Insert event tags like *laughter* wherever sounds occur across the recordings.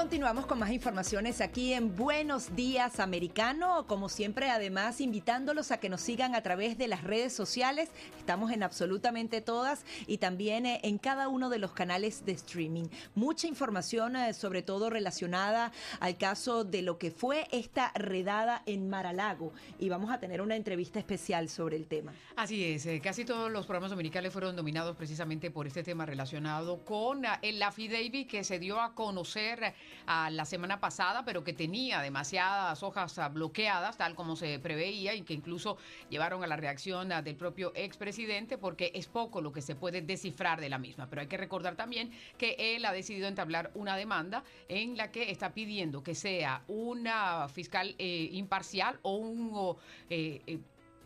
Continuamos con más informaciones aquí en Buenos Días Americano. Como siempre, además, invitándolos a que nos sigan a través de las redes sociales. Estamos en absolutamente todas y también eh, en cada uno de los canales de streaming. Mucha información, eh, sobre todo relacionada al caso de lo que fue esta redada en Maralago. Y vamos a tener una entrevista especial sobre el tema. Así es, eh, casi todos los programas dominicales fueron dominados precisamente por este tema relacionado con el affidavit que se dio a conocer la semana pasada, pero que tenía demasiadas hojas ah, bloqueadas, tal como se preveía, y que incluso llevaron a la reacción ah, del propio expresidente, porque es poco lo que se puede descifrar de la misma. Pero hay que recordar también que él ha decidido entablar una demanda en la que está pidiendo que sea una fiscal eh, imparcial o un eh, eh,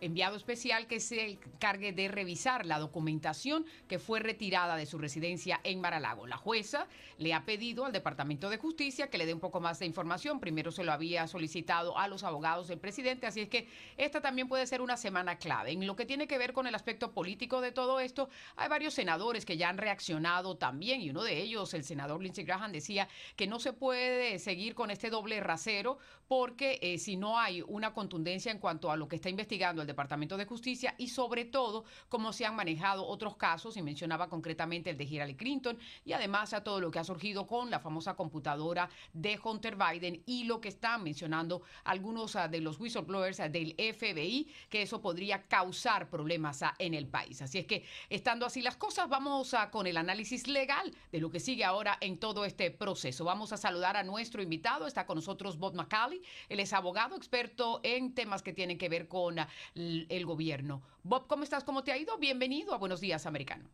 enviado especial que se encargue de revisar la documentación que fue retirada de su residencia en Maralago. La jueza le ha pedido al Departamento de Justicia que le dé un poco más de información. Primero se lo había solicitado a los abogados del presidente, así es que esta también puede ser una semana clave. En lo que tiene que ver con el aspecto político de todo esto, hay varios senadores que ya han reaccionado también y uno de ellos, el senador Lindsey Graham, decía que no se puede seguir con este doble rasero porque eh, si no hay una contundencia en cuanto a lo que está investigando el Departamento de Justicia y sobre todo cómo se han manejado otros casos, y mencionaba concretamente el de Hillary Clinton y además a todo lo que ha surgido con la famosa computadora de Hunter Biden y lo que están mencionando algunos ah, de los whistleblowers ah, del FBI, que eso podría causar problemas ah, en el país. Así es que, estando así las cosas, vamos a, con el análisis legal de lo que sigue ahora en todo este proceso. Vamos a saludar a nuestro invitado, está con nosotros Bob McCauley, él es abogado, experto en temas que tienen que ver con el, gobierno. Bob, ¿cómo estás? ¿Cómo te ha ido? Bienvenido a Buenos Días, Americano.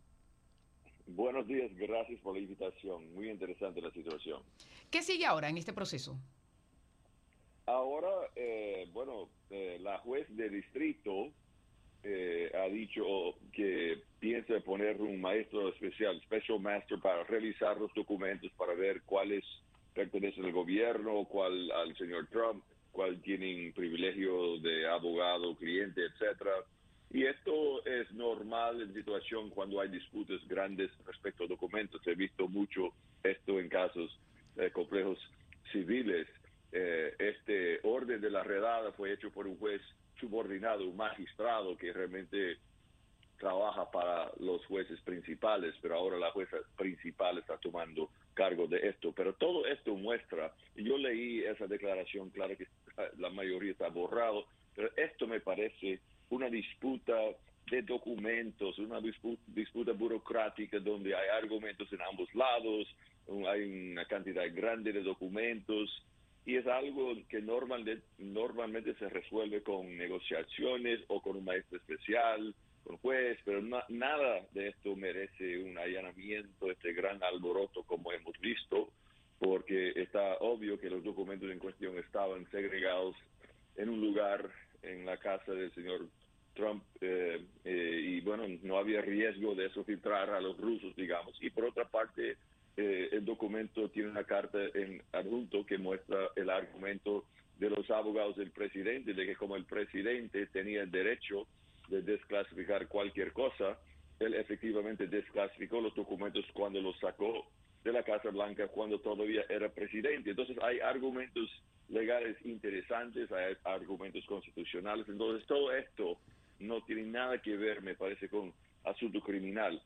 Buenos días, gracias por la invitación. Muy interesante la situación. ¿Qué sigue ahora en este proceso? Ahora, eh, bueno, eh, la juez de distrito eh, ha dicho que piensa poner un maestro especial, special master, para revisar los documentos, para ver cuáles pertenecen al gobierno, cuál al señor Trump cual tienen privilegio de abogado, cliente, etcétera. Y esto es normal en situación cuando hay disputas grandes respecto a documentos. He visto mucho esto en casos de complejos civiles. Eh, este orden de la redada fue hecho por un juez subordinado, un magistrado que realmente trabaja para los jueces principales, pero ahora la jueza principal está tomando cargo de esto. Pero todo esto muestra, yo leí esa declaración, claro que la mayoría está borrado, pero esto me parece una disputa de documentos, una disputa, burocrática donde hay argumentos en ambos lados, hay una cantidad grande de documentos y es algo que normalmente, normalmente se resuelve con negociaciones o con un maestro especial, con juez, pero nada de esto merece un allanamiento, este gran alboroto como hemos que los documentos en cuestión estaban segregados en un lugar en la casa del señor Trump eh, eh, y bueno, no había riesgo de eso filtrar a los rusos, digamos. Y por otra parte, eh, el documento tiene una carta en adjunto que muestra el argumento de los abogados del presidente, de que como el presidente tenía el derecho de desclasificar cualquier cosa, él efectivamente desclasificó los documentos cuando los sacó de la Casa Blanca cuando todavía era presidente. Entonces hay argumentos legales interesantes, hay argumentos constitucionales. Entonces todo esto no tiene nada que ver, me parece, con asunto criminal.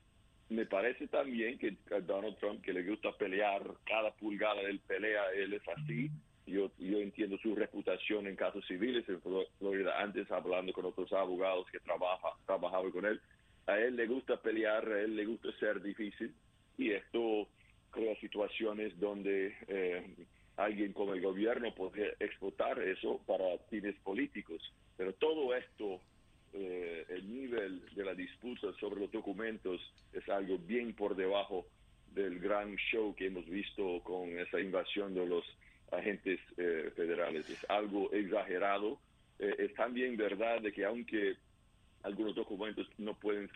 Me parece también que Donald Trump, que le gusta pelear cada pulgada del pelea, él es así. Yo, yo entiendo su reputación en casos civiles en Florida, antes hablando con otros abogados que trabaja, trabajaban con él. A él le gusta pelear, a él le gusta ser difícil y esto crea situaciones donde eh, alguien como el gobierno puede explotar eso para fines políticos. Pero todo esto, eh, el nivel de la disputa sobre los documentos es algo bien por debajo del gran show que hemos visto con esa invasión de los agentes eh, federales. Es algo exagerado. es también verdad de que aunque no pueden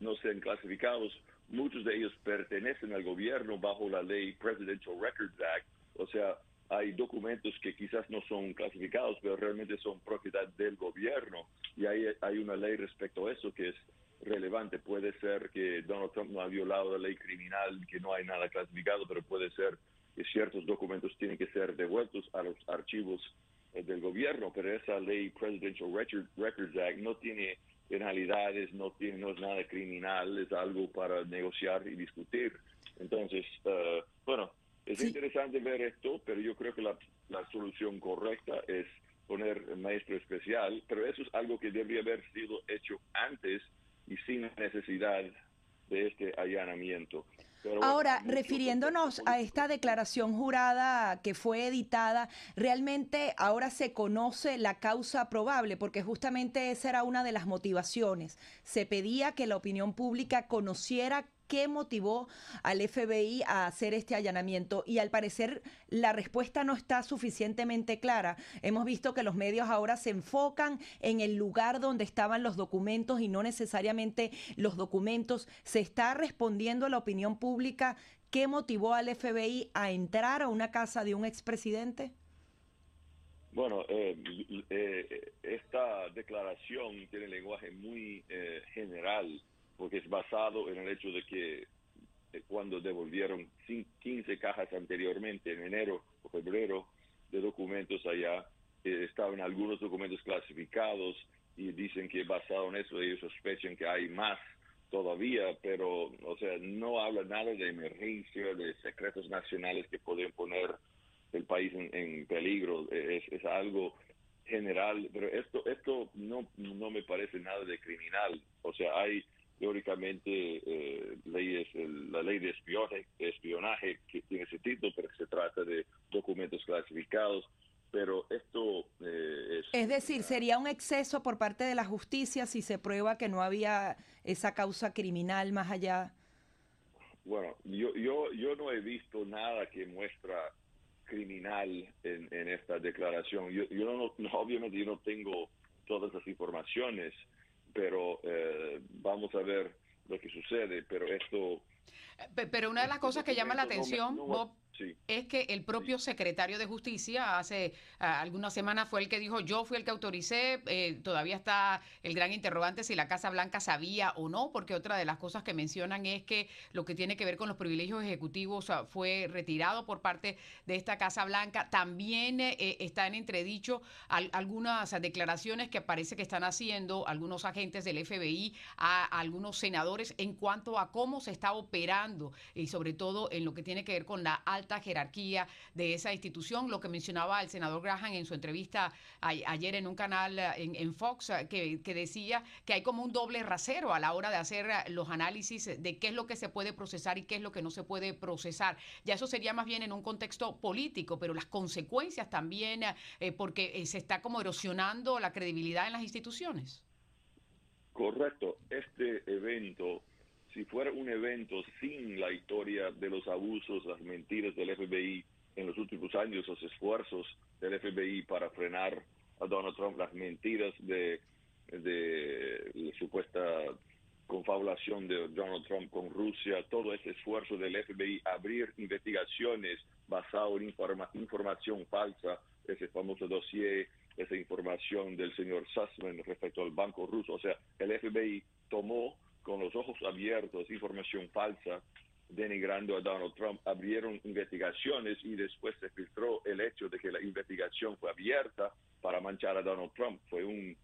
no sean clasificados, muchos de ellos pertenecen al gobierno bajo la ley Presidential Records Act, o sea, hay documentos que quizás no son clasificados, pero realmente son propiedad del gobierno. Y hay, hay una ley respecto a eso que es relevante. Puede ser que Donald Trump no ha violado la ley criminal, que no hay nada clasificado, pero puede ser que ciertos documentos tienen que ser devueltos a los archivos eh, del gobierno. Pero esa ley Presidential Records Act no tiene penalidades, no, tiene, no es nada criminal, es algo para negociar y discutir. Entonces, uh, bueno, es interesante ver esto, pero yo creo que la, solución correcta es poner maestro especial, pero eso es algo que debería haber sido hecho antes y sin necesidad de este allanamiento. Ahora, refiriéndonos a esta declaración jurada que fue editada, realmente ahora se conoce la causa probable, porque justamente esa era una de las motivaciones. Se pedía que la opinión pública conociera qué motivó al FBI a hacer este allanamiento y al parecer la respuesta no está suficientemente clara. Hemos visto que los medios ahora se enfocan en el lugar donde estaban los documentos y no necesariamente los documentos. ¿Se está respondiendo a la opinión pública qué motivó al FBI a entrar a una casa de un expresidente? Bueno, eh, eh, esta declaración tiene lenguaje muy eh, general porque es basado en el hecho de que cuando devolvieron 15 cajas anteriormente, en enero o febrero, de documentos allá, eh, estaban algunos documentos clasificados y dicen que basado en eso ellos sospechan que hay más todavía, pero, o sea, no habla nada de emergencia, de secretos nacionales que pueden poner el país en, peligro, es, es, algo general, pero esto esto no, no me parece nada de criminal, o sea, hay teóricamente eh, leyes, la ley de espionaje, espionaje que tiene ese título, pero se trata de documentos clasificados. Pero esto eh, es... Es decir, sería un exceso por parte de la justicia si se prueba que no había esa causa criminal más allá. Bueno, yo, yo, yo no he visto nada que muestra criminal en, en esta declaración. Yo, yo no, no, obviamente yo no tengo todas las informaciones, pero eh, vamos a ver lo que sucede, pero esto... Pero una de las cosas que llama la atención, Bob, es que el propio secretario de Justicia hace algunas semanas fue el que dijo, yo fui el que autoricé, eh, todavía está el gran interrogante si la Casa Blanca sabía o no, porque otra de las cosas que mencionan es que lo que tiene que ver con los privilegios ejecutivos fue retirado por parte de esta Casa Blanca. También eh, eh, está en entredicho algunas declaraciones que parece que están haciendo algunos agentes del FBI a, a algunos senadores en cuanto a cómo se está operando y sobre todo en lo que tiene que ver con la alta jerarquía de esa institución. Lo que mencionaba el senador Graham en su entrevista ayer en un canal eh, en, Fox, eh, que, decía que hay como un doble rasero a la hora de hacer eh, los análisis de qué es lo que se puede procesar y qué es lo que no se puede procesar. Ya eso sería más bien en un contexto político, pero las consecuencias también, porque se está como erosionando la credibilidad en las instituciones. Correcto. Este evento si fuera un evento sin la historia de los abusos, las mentiras del FBI en los últimos años, los esfuerzos del FBI para frenar a Donald Trump, las mentiras de, la supuesta confabulación de Donald Trump con Rusia, todo ese esfuerzo del FBI abrir investigaciones basado en información falsa, ese famoso dossier, esa información del señor Sussman respecto al banco ruso, o sea, el FBI tomó con los ojos abiertos, información falsa, denigrando a Donald Trump, abrieron investigaciones y después se filtró el hecho de que la investigación fue abierta para manchar a Donald Trump. Fue un,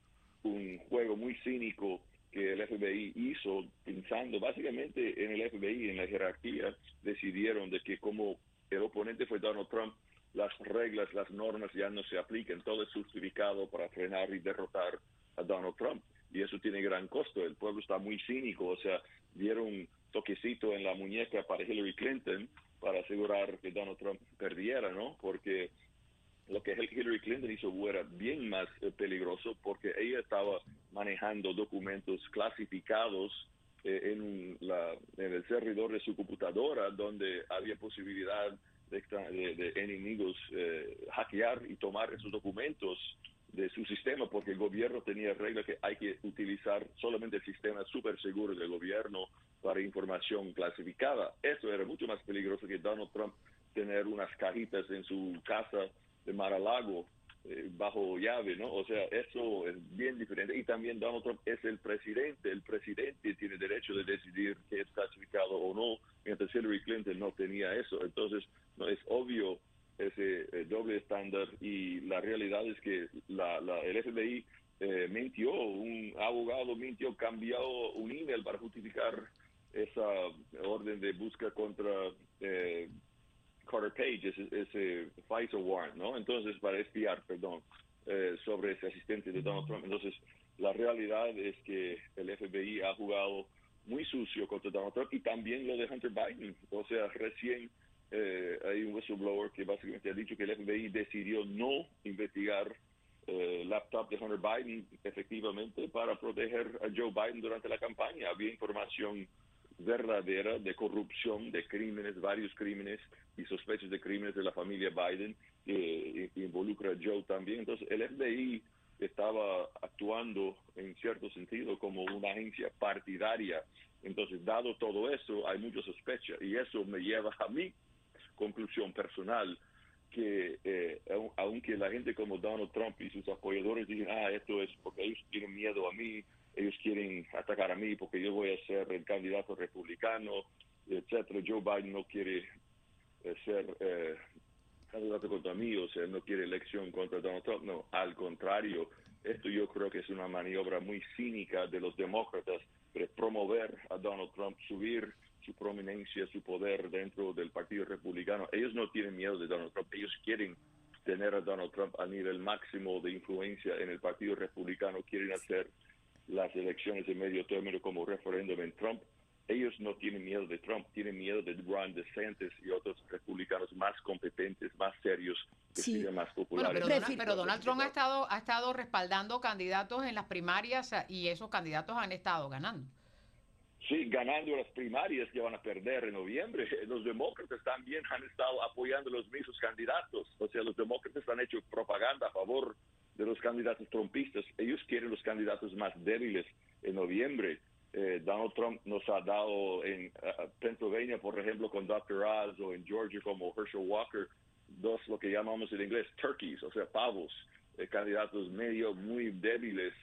un juego muy cínico que el FBI hizo pensando básicamente en el FBI, en la jerarquía, decidieron de que como el oponente fue Donald Trump, las reglas, las normas ya no se apliquen, todo es justificado para frenar y derrotar a Donald Trump y eso tiene gran costo. El pueblo está muy cínico, o sea, dieron un toquecito en la muñeca para Hillary Clinton para asegurar que Donald Trump perdiera, ¿no? Porque lo que Hillary Clinton hizo era bien más eh, peligroso porque ella estaba manejando documentos clasificados eh, en, la, en el servidor de su computadora donde había posibilidad de, de, enemigos eh, hackear y tomar esos documentos de su sistema porque el gobierno tenía regla que hay que utilizar solamente el sistema súper seguro del gobierno para información clasificada. Eso era mucho más peligroso que Donald Trump tener unas cajitas en su casa de Mar-a-Lago eh, bajo llave, ¿no? O sea, eso es bien diferente. Y también Donald Trump es el presidente. El presidente tiene derecho de decidir que es clasificado o no, mientras Hillary Clinton no tenía eso. Entonces, no es obvio ese eh, doble estándar y la realidad es que la, el FBI eh, mintió, un abogado mintió, cambió un email para justificar esa orden de busca contra eh, Carter Page, ese, ese FISA warrant, ¿no? Entonces, para espiar, perdón, eh, sobre ese asistente de Donald Trump. Entonces, la realidad es que el FBI ha jugado muy sucio contra Donald Trump y también lo de Hunter Biden. O sea, recién eh, hay un whistleblower que básicamente ha dicho que el FBI decidió no investigar eh, laptop de Hunter Biden efectivamente para proteger a Joe Biden durante la campaña. Había información verdadera de corrupción, de crímenes, varios crímenes y sospechas de crímenes de la familia Biden que involucra a Joe también. Entonces, el FBI estaba actuando en cierto sentido como una agencia partidaria. Entonces, dado todo eso, hay mucha sospecha y eso me lleva a mi conclusión personal que eh, aunque la gente como Donald Trump y sus apoyadores dicen, ah, esto es porque ellos tienen miedo a mí, ellos quieren atacar a mí porque yo voy a ser el candidato republicano, etcétera. Joe Biden no quiere eh, ser eh, candidato contra mí, o sea, no quiere elección contra Donald Trump. No, al contrario, esto yo creo que es una maniobra muy cínica de los demócratas de promover a Donald Trump, subir su prominencia, su poder dentro del Partido Republicano. Ellos no tienen miedo de Donald Trump, ellos quieren tener a Donald Trump a nivel máximo de influencia en el Partido Republicano, quieren hacer las elecciones de medio término como referéndum en Trump, ellos no tienen miedo de Trump, tienen miedo de Ron DeSantis y otros republicanos más competentes, más serios, que sí. más populares. pero, Donald, Trump ha estado, ha estado respaldando candidatos en las primarias y esos candidatos han estado ganando. Sí, ganando las primarias que van a perder en noviembre. *laughs* Los demócratas también han estado apoyando los mismos candidatos. O sea, los demócratas han hecho propaganda a favor de los candidatos trumpistas. Ellos quieren los candidatos más débiles en noviembre. Eh, Donald Trump nos ha dado en Pennsylvania, por ejemplo, con Dr. Oz o en Georgia como Herschel Walker, dos lo que llamamos en inglés turkeys, o sea, pavos, eh, candidatos medio muy débiles.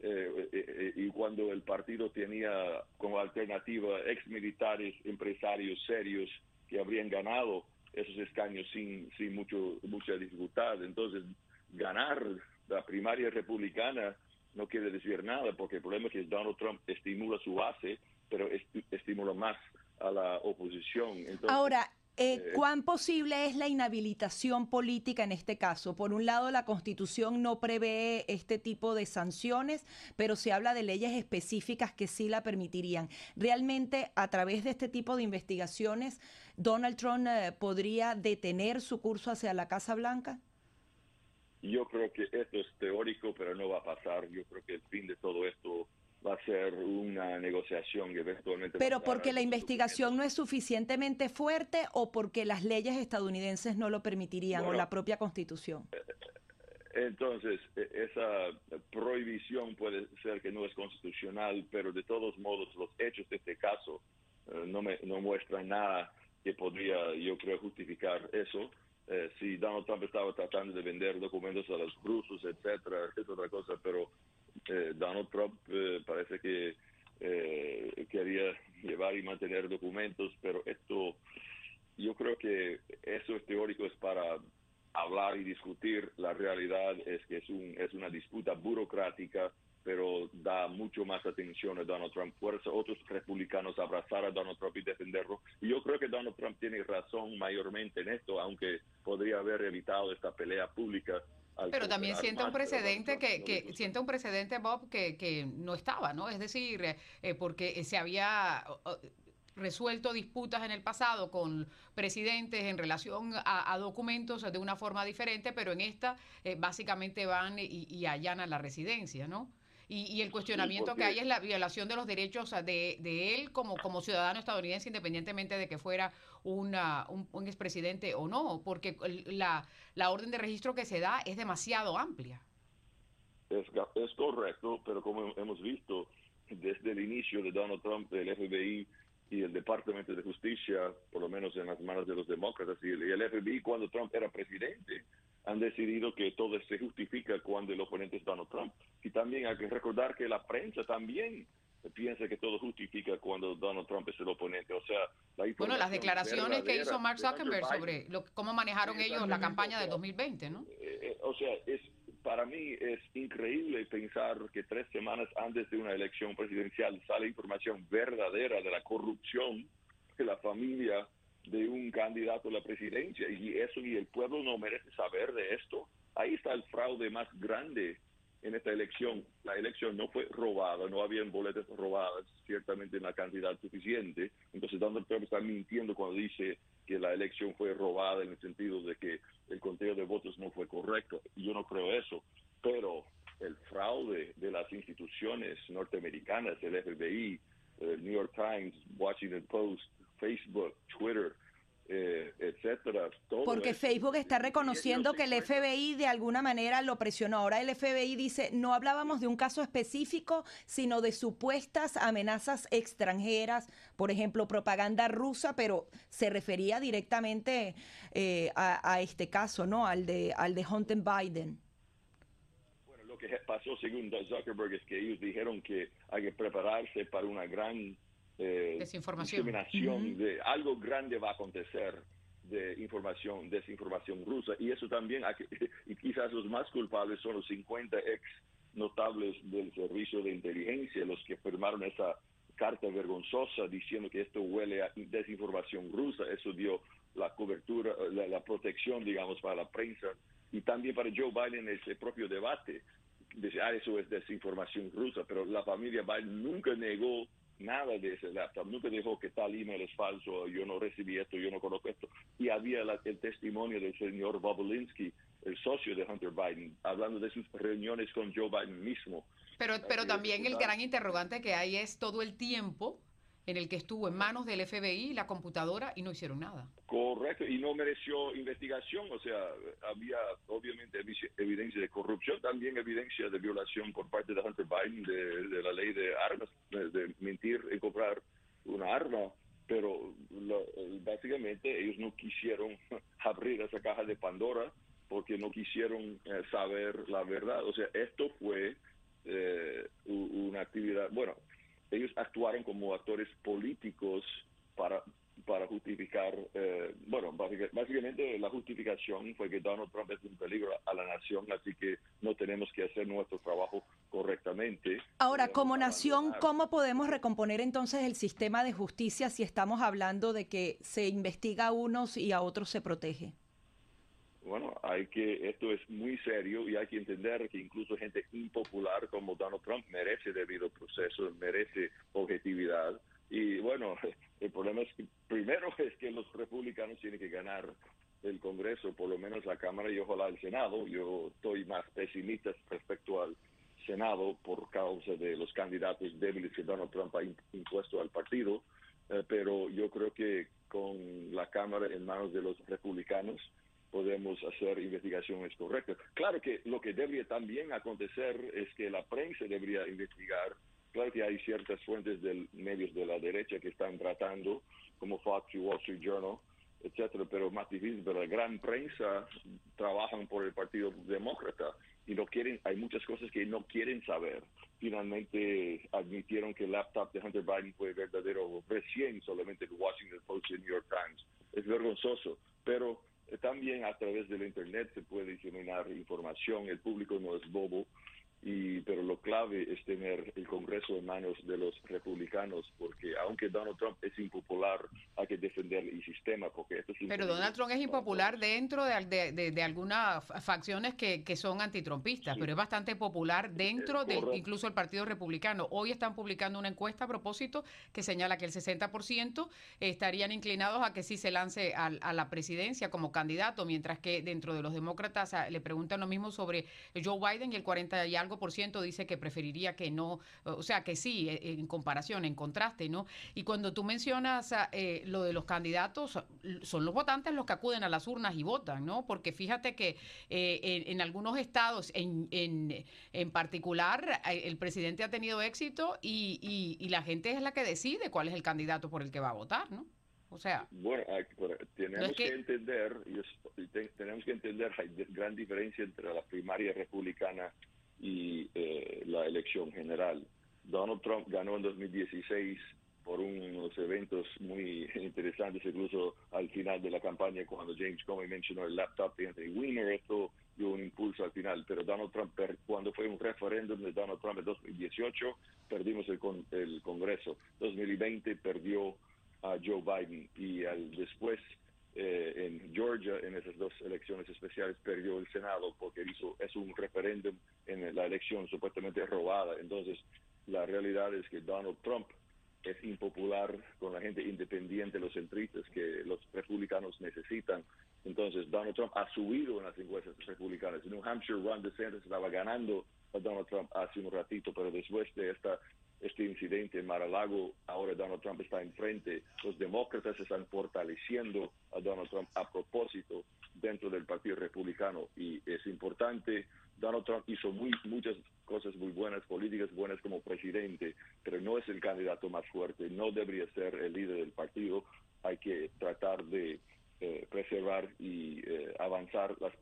Eh, y cuando el partido tenía como alternativa ex militares, empresarios serios que habrían ganado esos escaños sin, sin mucho, mucha dificultad. Entonces, ganar la primaria republicana no quiere decir nada, porque el problema es que Donald Trump estimula su base, pero estimula más a la oposición. Ahora, eh, eh, ¿Cuán posible es la inhabilitación política en este caso? Por un lado, la Constitución no prevé este tipo de sanciones, pero se habla de leyes específicas que sí la permitirían. ¿Realmente, a través de este tipo de investigaciones, Donald Trump eh, podría detener su curso hacia la Casa Blanca? Yo creo que esto es teórico, pero no va a pasar. Yo creo que el fin de todo esto va a ser una negociación que eventualmente... Pero porque la investigación no es suficientemente fuerte o porque las leyes estadounidenses no lo permitirían o la propia constitución. Entonces, e, esa prohibición puede ser que no es constitucional, pero de todos modos los hechos de este caso eh, no, me, no muestran nada que podría, yo creo, justificar eso. Eh, si Donald Trump estaba tratando de vender documentos a los rusos, etcétera, es otra cosa, pero eh, Donald Trump eh, parece que quería llevar y mantener documentos, pero esto, yo creo que eso es teórico, es para hablar y discutir. La realidad es que es, un, es una disputa burocrática pero da mucho más atención a Donald Trump. Fuerza otros republicanos abrazar a Donald Trump y defenderlo. Y yo creo que Donald Trump tiene razón mayormente en esto, aunque podría haber evitado esta pelea pública. Pero también siente un precedente que, que siente un precedente Bob que, que no estaba, ¿no? Es decir, eh, porque se había resuelto disputas en el pasado con presidentes en relación a, documentos de una forma diferente, pero en esta eh, básicamente van y, y allanan la residencia, ¿no? Y, el cuestionamiento que hay es la violación de los derechos de, de él como, como ciudadano estadounidense, independientemente de que fuera una, un, expresidente o no, porque la, la orden de registro que se da es demasiado amplia. Es, es correcto, pero como hemos visto desde el inicio de Donald Trump, el FBI y el Departamento de Justicia, por lo menos en las manos de los demócratas y el, FBI cuando Trump era presidente, han decidido que todo se justifica cuando el oponente es Donald Trump. Y también hay que recordar que la prensa también piensa que todo justifica cuando Donald Trump es el oponente. O sea, la Bueno, las declaraciones que hizo Mark Zuckerberg sobre lo, cómo manejaron ellos la campaña de 2020, ¿no? Eh, eh, o sea, es para mí es increíble pensar que tres semanas antes de una elección presidencial sale información verdadera de la corrupción de la familia de un candidato a la presidencia y eso y el pueblo no merece saber de esto. Ahí está el fraude más grande en esta elección. La elección no fue robada, no habían boletas robadas, ciertamente en la cantidad suficiente. Entonces Donald Trump está mintiendo cuando dice que la elección fue robada en el sentido de que el conteo de votos no fue correcto. Yo no creo eso, pero el fraude de las instituciones norteamericanas, el FBI, el New York Times, Washington Post, Facebook, Twitter, eh, etcétera. Porque Facebook está reconociendo que el FBI de alguna manera lo presionó. Ahora el FBI dice, no hablábamos de un caso específico, sino de supuestas amenazas extranjeras, por ejemplo, propaganda rusa, pero se refería directamente eh, a, este caso, ¿no? Al de, al de Hunter Biden. Bueno, lo que pasó según Zuckerberg es que ellos dijeron que hay que prepararse para una gran eh, desinformación. de algo grande va a acontecer de información, desinformación rusa. Y eso también, *laughs* y quizás los más culpables son los 50 ex notables del servicio de inteligencia, los que firmaron esa carta vergonzosa diciendo que esto huele a desinformación rusa. Eso dio la cobertura, la, protección, digamos, para la prensa y también para Joe Biden ese propio debate. Dice, ah, eso es desinformación rusa, pero la familia Biden nunca negó nada de ese laptop, nunca dijo que tal email es falso, yo no recibí esto, yo no conozco esto. Y había el testimonio del señor Bobolinsky, el socio de Hunter Biden, hablando de sus reuniones con Joe Biden mismo. Pero, pero también el gran interrogante que hay es todo el tiempo en el que estuvo en manos del FBI la computadora y no hicieron nada. Correcto, y no mereció investigación, o sea, había obviamente evidencia de corrupción, también evidencia de violación por parte de Hunter Biden de, la ley de armas, de, mentir y comprar una arma, pero básicamente ellos no quisieron *laughs* abrir esa caja de Pandora porque no quisieron eh, saber la verdad, o sea, esto fue eh, una actividad, bueno, ellos actuaron como actores políticos para para justificar, eh, bueno, básicamente la justificación fue que Donald Trump es un peligro a la nación, así que no tenemos que hacer nuestro trabajo correctamente. Ahora, como nación, ¿cómo podemos recomponer entonces el sistema de justicia si estamos hablando de que se investiga a unos y a otros se protege? Bueno, hay que, esto es muy serio y hay que entender que incluso gente impopular como Donald Trump merece debido proceso, merece objetividad. Y bueno, *laughs* el problema es que primero *laughs* es que los republicanos tienen que ganar el Congreso, por lo menos la Cámara y ojalá el Senado. Yo estoy más pesimista respecto al Senado por causa de los candidatos débiles que Donald Trump ha impuesto al partido, eh, pero yo creo que con la Cámara en manos de los republicanos, podemos hacer investigaciones correctas. Claro que lo que debería también acontecer es que la prensa debería investigar. Claro que hay ciertas fuentes de medios de la derecha que están tratando, como Fox y Wall Street Journal, etcétera, pero más difícil, pero la gran prensa trabajan por el Partido Demócrata y no quieren, hay muchas cosas que no quieren saber. Finalmente admitieron que el laptop de Hunter Biden fue verdadero recién, solamente el Washington Post y el New York Times. Es vergonzoso, pero también a través del Internet se puede diseminar información, el público no es bobo, y, pero lo clave es tener el Congreso en manos de los republicanos, porque aunque Donald Trump es impopular, hay que defender el sistema. porque esto Pero Donald Trump es impopular dentro de, de, algunas facciones que, que son antitrumpistas, pero es bastante popular dentro de incluso el Partido Republicano. Hoy están publicando una encuesta a propósito que señala que el 60% estarían inclinados a que sí se lance a, a la presidencia como candidato, mientras que dentro de los demócratas ah, le preguntan lo mismo sobre Joe Biden y el 40 y algo 35% dice que preferiría que no, o sea, que sí, e, en comparación, en contraste, ¿no? Y cuando tú mencionas eh, lo de los candidatos, son los votantes los que acuden a las urnas y votan, ¿no? Porque fíjate que eh, en, algunos estados, en, en, en, particular, eh, el presidente ha tenido éxito y, y la gente es la que decide cuál es el candidato por el que va a votar, ¿no? O sea, bueno, tenemos que... entender, tenemos que entender, hay gran diferencia entre la primaria republicana y eh, la elección general. Donald Trump ganó en 2016 por unos eventos muy *laughs* interesantes, incluso al final de la campaña, cuando James Comey mencionó el laptop de Anthony Weiner, esto dio un impulso al final. Pero Donald Trump, cuando fue un referéndum de Donald Trump en 2018, perdimos el, con, el Congreso. 2020 perdió a Joe Biden y al después eh, en Georgia en esas dos elecciones especiales perdió el Senado porque hizo es un referéndum en la elección supuestamente robada. Entonces la realidad es que Donald Trump es impopular con la gente independiente los centristas que los republicanos necesitan. Entonces Donald Trump ha subido en las encuestas republicanas. En New Hampshire Ron DeSantis estaba ganando a Donald Trump hace un ratito pero después de esta este incidente en Mar-a-Lago, ahora Donald Trump está enfrente. Los demócratas están fortaleciendo a Donald Trump a propósito dentro del Partido Republicano y es importante. Donald Trump hizo muy, muchas cosas muy buenas, políticas buenas como presidente, pero no es el candidato más fuerte, no debería ser el líder del partido. Hay que tratar de eh, preservar y eh, avanzar las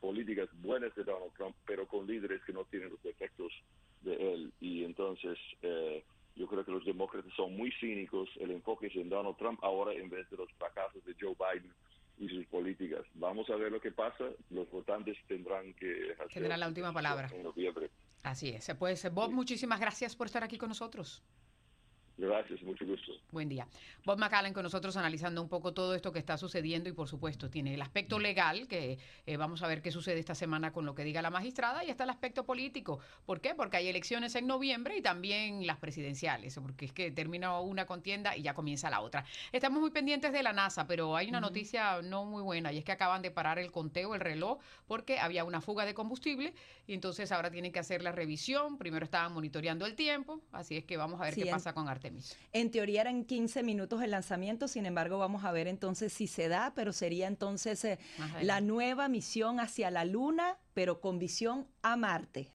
políticas buenas de Donald Trump, pero con líderes que no tienen los defectos de él. Y entonces eh, yo creo que los demócratas son muy cínicos. El enfoque es en Donald Trump ahora en vez de los fracasos de Joe Biden y sus políticas. Vamos a ver lo que pasa. Los votantes tendrán que... Tendrán la última palabra. En noviembre. Así es. Pues Bob, muchísimas gracias por estar aquí con nosotros. Gracias, mucho gusto. Buen día. Bob McCallan con nosotros analizando un poco todo esto que está sucediendo y por supuesto tiene el aspecto legal, que eh, vamos a ver qué sucede esta semana con lo que diga la magistrada, y está el aspecto político. ¿Por qué? Porque hay elecciones en noviembre y también las presidenciales, porque es que termina una contienda y ya comienza la otra. Estamos muy pendientes de la NASA, pero hay una noticia no muy buena y es que acaban de parar el conteo, el reloj, porque había una fuga de combustible y entonces ahora tienen que hacer la revisión. Primero estaban monitoreando el tiempo, así es que vamos a ver qué pasa con En teoría eran 15 minutos el lanzamiento, sin embargo vamos a ver entonces si se da, pero sería entonces eh, la nueva misión hacia la Luna, pero con visión a Marte.